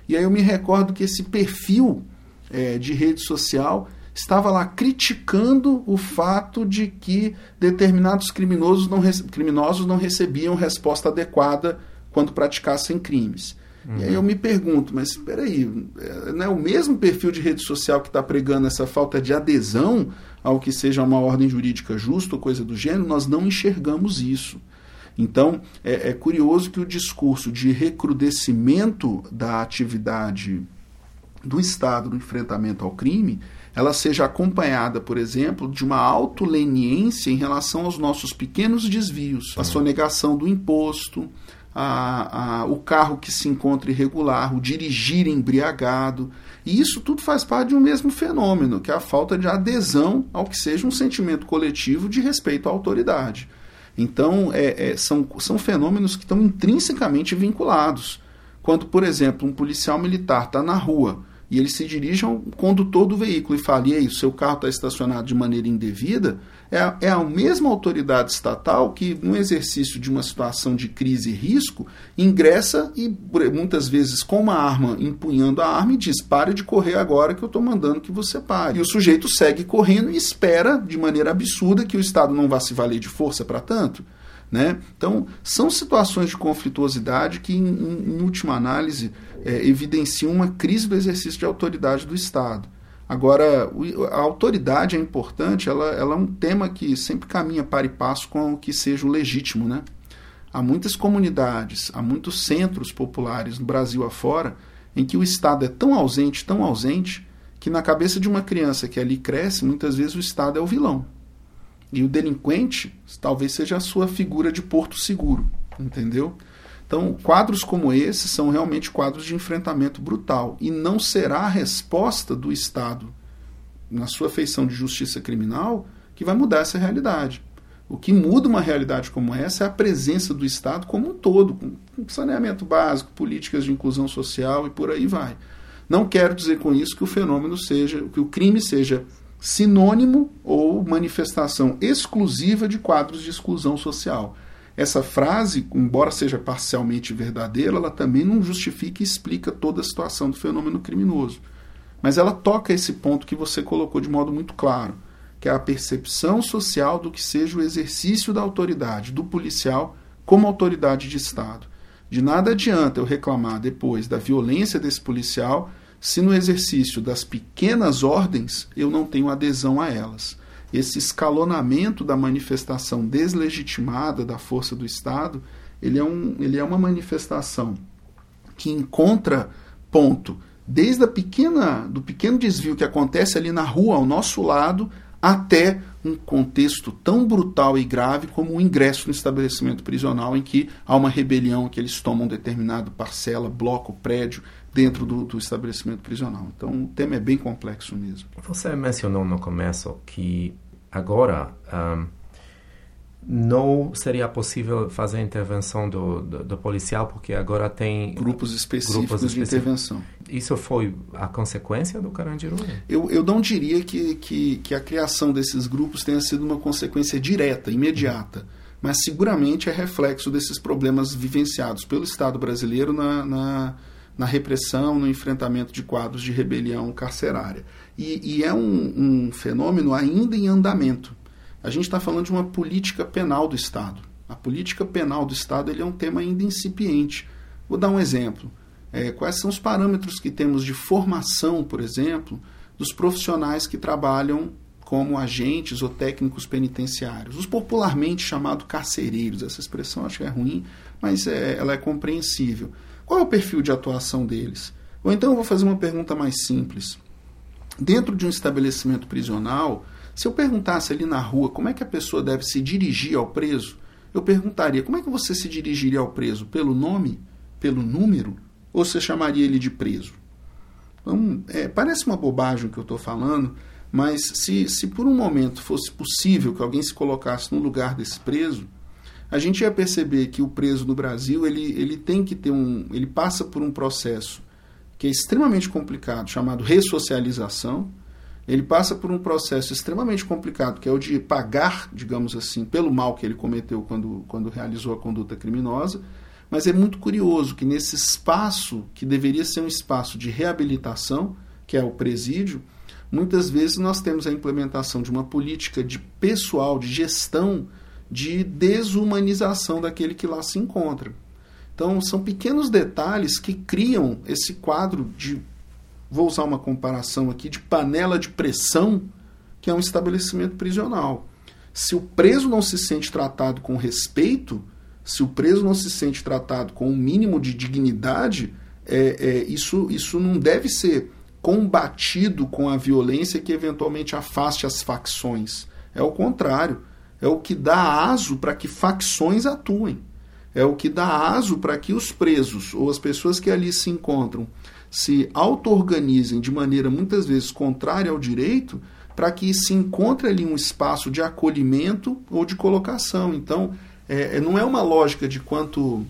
Speaker 3: E aí eu me recordo que esse perfil é, de rede social estava lá criticando o fato de que determinados criminosos não, criminosos não recebiam resposta adequada quando praticassem crimes. Uhum. E aí eu me pergunto, mas espera aí, é, não é o mesmo perfil de rede social que está pregando essa falta de adesão ao que seja uma ordem jurídica justa ou coisa do gênero? Nós não enxergamos isso. Então, é, é curioso que o discurso de recrudescimento da atividade do Estado no enfrentamento ao crime ela seja acompanhada, por exemplo, de uma autoleniência em relação aos nossos pequenos desvios, a sonegação do imposto, a, a, o carro que se encontra irregular, o dirigir embriagado. E isso tudo faz parte de um mesmo fenômeno, que é a falta de adesão ao que seja um sentimento coletivo de respeito à autoridade. Então, é, é, são, são fenômenos que estão intrinsecamente vinculados. Quando, por exemplo, um policial militar está na rua e ele se dirige ao condutor do veículo e fala: e aí, o seu carro está estacionado de maneira indevida, é a, é a mesma autoridade estatal que, no exercício de uma situação de crise e risco, ingressa e muitas vezes com uma arma, empunhando a arma, e diz: pare de correr agora que eu estou mandando que você pare. E o sujeito segue correndo e espera, de maneira absurda, que o Estado não vá se valer de força para tanto. Né? Então, são situações de conflituosidade que, em, em última análise, é, evidenciam uma crise do exercício de autoridade do Estado. Agora, a autoridade é importante, ela, ela é um tema que sempre caminha para e passo com o que seja o legítimo. Né? Há muitas comunidades, há muitos centros populares no Brasil afora em que o Estado é tão ausente, tão ausente, que na cabeça de uma criança que ali cresce, muitas vezes o Estado é o vilão. E o delinquente talvez seja a sua figura de porto seguro, entendeu? Então, quadros como esses são realmente quadros de enfrentamento brutal e não será a resposta do Estado na sua feição de justiça criminal que vai mudar essa realidade. O que muda uma realidade como essa é a presença do Estado como um todo, com saneamento básico, políticas de inclusão social e por aí vai. Não quero dizer com isso que o fenômeno seja, que o crime seja sinônimo ou manifestação exclusiva de quadros de exclusão social. Essa frase, embora seja parcialmente verdadeira, ela também não justifica e explica toda a situação do fenômeno criminoso. Mas ela toca esse ponto que você colocou de modo muito claro, que é a percepção social do que seja o exercício da autoridade do policial como autoridade de Estado. De nada adianta eu reclamar depois da violência desse policial se no exercício das pequenas ordens eu não tenho adesão a elas. Esse escalonamento da manifestação deslegitimada da força do Estado, ele é, um, ele é uma manifestação que encontra ponto desde a pequena do pequeno desvio que acontece ali na rua ao nosso lado até um contexto tão brutal e grave como o ingresso no estabelecimento prisional, em que há uma rebelião, que eles tomam determinado parcela, bloco, prédio dentro do, do estabelecimento prisional. Então o tema é bem complexo mesmo.
Speaker 1: Você mencionou no começo que agora um, não seria possível fazer a intervenção do, do, do, policial porque agora tem
Speaker 3: grupos específicos grupos de intervenção.
Speaker 1: Isso foi a consequência do Carandiru?
Speaker 3: Eu, eu não diria que, que, que a criação desses grupos tenha sido uma consequência direta, imediata, uhum. mas seguramente é reflexo desses problemas vivenciados pelo Estado brasileiro na, na, na repressão, no enfrentamento de quadros de rebelião carcerária. E, e é um, um fenômeno ainda em andamento a gente está falando de uma política penal do Estado. A política penal do Estado ele é um tema ainda incipiente. Vou dar um exemplo. É, quais são os parâmetros que temos de formação, por exemplo, dos profissionais que trabalham como agentes ou técnicos penitenciários, os popularmente chamados carcereiros. Essa expressão acho que é ruim, mas é, ela é compreensível. Qual é o perfil de atuação deles? Ou então eu vou fazer uma pergunta mais simples. Dentro de um estabelecimento prisional, se eu perguntasse ali na rua como é que a pessoa deve se dirigir ao preso, eu perguntaria como é que você se dirigiria ao preso? Pelo nome? Pelo número? Ou você chamaria ele de preso? Então, é, parece uma bobagem o que eu estou falando, mas se, se por um momento fosse possível que alguém se colocasse no lugar desse preso, a gente ia perceber que o preso no Brasil ele, ele tem que ter um. ele passa por um processo que é extremamente complicado, chamado ressocialização ele passa por um processo extremamente complicado, que é o de pagar, digamos assim, pelo mal que ele cometeu quando, quando realizou a conduta criminosa. Mas é muito curioso que nesse espaço, que deveria ser um espaço de reabilitação, que é o presídio, muitas vezes nós temos a implementação de uma política de pessoal, de gestão, de desumanização daquele que lá se encontra. Então, são pequenos detalhes que criam esse quadro de vou usar uma comparação aqui, de panela de pressão, que é um estabelecimento prisional. Se o preso não se sente tratado com respeito, se o preso não se sente tratado com um mínimo de dignidade, é, é, isso, isso não deve ser combatido com a violência que eventualmente afaste as facções. É o contrário. É o que dá aso para que facções atuem. É o que dá aso para que os presos ou as pessoas que ali se encontram se auto-organizem de maneira muitas vezes contrária ao direito, para que se encontre ali um espaço de acolhimento ou de colocação. Então, é, é, não é uma lógica de quanto,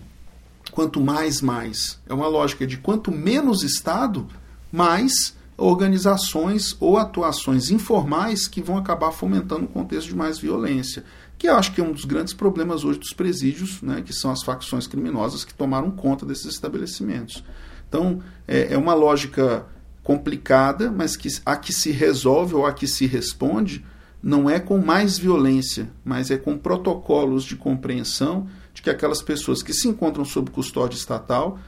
Speaker 3: quanto mais, mais. É uma lógica de quanto menos Estado, mais organizações ou atuações informais que vão acabar fomentando um contexto de mais violência. Que eu acho que é um dos grandes problemas hoje dos presídios, né, que são as facções criminosas que tomaram conta desses estabelecimentos. Então, é, é uma lógica complicada, mas que a que se resolve ou a que se responde não é com mais violência, mas é com protocolos de compreensão de que aquelas pessoas que se encontram sob custódia estatal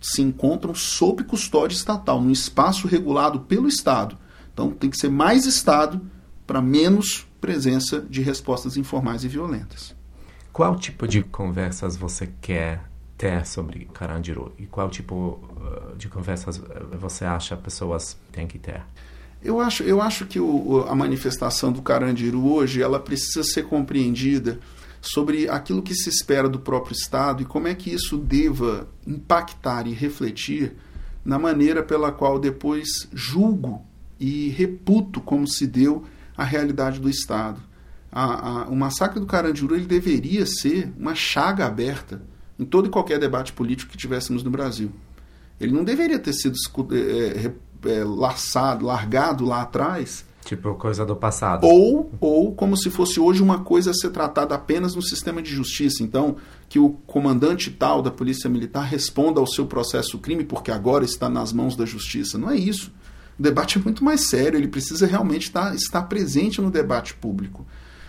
Speaker 3: se encontram sob custódia estatal, num espaço regulado pelo Estado. Então tem que ser mais Estado para menos presença de respostas informais e violentas.
Speaker 1: Qual tipo de conversas você quer ter sobre Carandiru? E qual tipo uh, de conversas uh, você acha pessoas têm que ter?
Speaker 3: Eu acho, eu acho que o, a manifestação do Carandiru hoje ela precisa ser compreendida sobre aquilo que se espera do próprio Estado e como é que isso deva impactar e refletir na maneira pela qual depois julgo e reputo como se deu a realidade do Estado. A, a, o massacre do Carandiru ele deveria ser uma chaga aberta em todo e qualquer debate político que tivéssemos no Brasil. Ele não deveria ter sido é, é, laçado, largado lá atrás.
Speaker 1: Tipo coisa do passado.
Speaker 3: Ou, ou como se fosse hoje uma coisa a ser tratada apenas no sistema de justiça. Então, que o comandante tal da Polícia Militar responda ao seu processo crime porque agora está nas mãos da justiça. Não é isso. O debate é muito mais sério, ele precisa realmente estar, estar presente no debate público.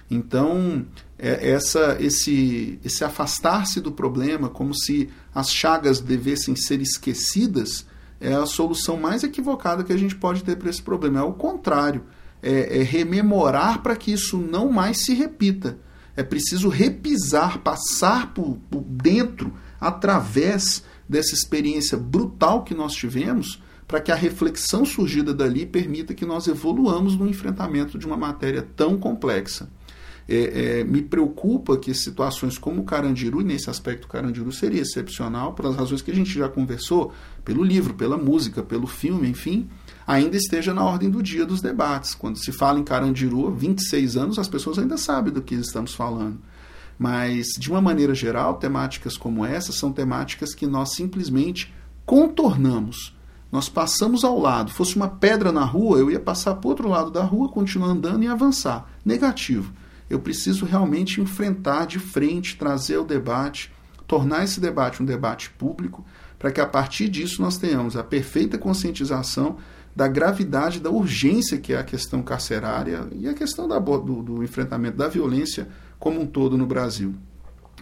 Speaker 3: Então, é, essa, esse, esse afastar-se do problema, como se as chagas devessem ser esquecidas, é a solução mais equivocada que a gente pode ter para esse problema. É o contrário, é, é rememorar para que isso não mais se repita. É preciso repisar, passar por, por dentro, através dessa experiência brutal que nós tivemos, para que a reflexão surgida dali permita que nós evoluamos no enfrentamento de uma matéria tão complexa. É, é, me preocupa que situações como o Carandiru, e nesse aspecto o Carandiru seria excepcional, pelas razões que a gente já conversou, pelo livro, pela música, pelo filme, enfim, ainda esteja na ordem do dia dos debates. Quando se fala em Carandiru, 26 anos, as pessoas ainda sabem do que estamos falando. Mas, de uma maneira geral, temáticas como essa são temáticas que nós simplesmente contornamos. Nós passamos ao lado. Fosse uma pedra na rua, eu ia passar para o outro lado da rua, continuar andando e avançar. Negativo. Eu preciso realmente enfrentar de frente, trazer o debate, tornar esse debate um debate público, para que a partir disso nós tenhamos a perfeita conscientização da gravidade, da urgência que é a questão carcerária e a questão da, do, do enfrentamento da violência como um todo no Brasil.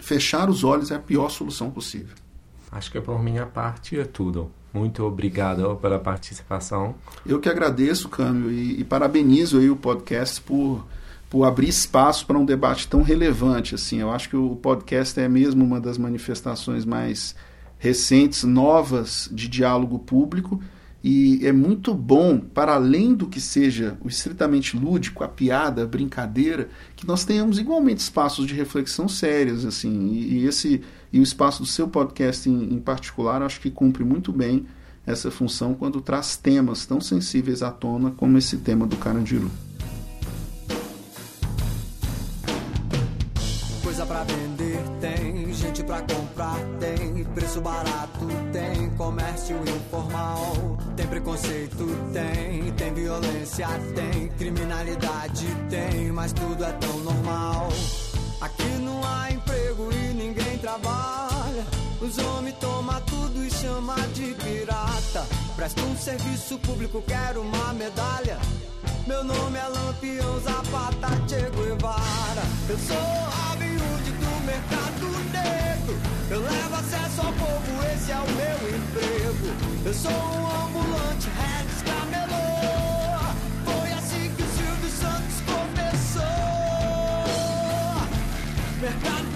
Speaker 3: Fechar os olhos é a pior solução possível.
Speaker 1: Acho que por minha parte é tudo. Muito obrigado pela participação.
Speaker 3: Eu que agradeço, Câmbio, e, e parabenizo aí o podcast por, por abrir espaço para um debate tão relevante. Assim, eu acho que o podcast é mesmo uma das manifestações mais recentes, novas de diálogo público e é muito bom, para além do que seja o estritamente lúdico, a piada, a brincadeira, que nós tenhamos igualmente espaços de reflexão sérios, assim. E, esse e o espaço do seu podcast em, em particular, acho que cumpre muito bem essa função quando traz temas tão sensíveis à tona como esse tema do Carandiru.
Speaker 2: Coisa para vender tem, gente para comprar tem, preço barato tem, comércio informal tem preconceito, tem, tem violência, tem, criminalidade, tem, mas tudo é tão normal. Aqui não há emprego trabalha. Os homens toma tudo e chama de pirata. Presta um serviço público, quero uma medalha. Meu nome é Lampião Zapata Che Guevara. Eu sou rabiúde do mercado negro. Eu levo acesso ao povo, esse é o meu emprego. Eu sou um ambulante, Rex Camelô. Foi assim que o Silvio Santos começou. Mercado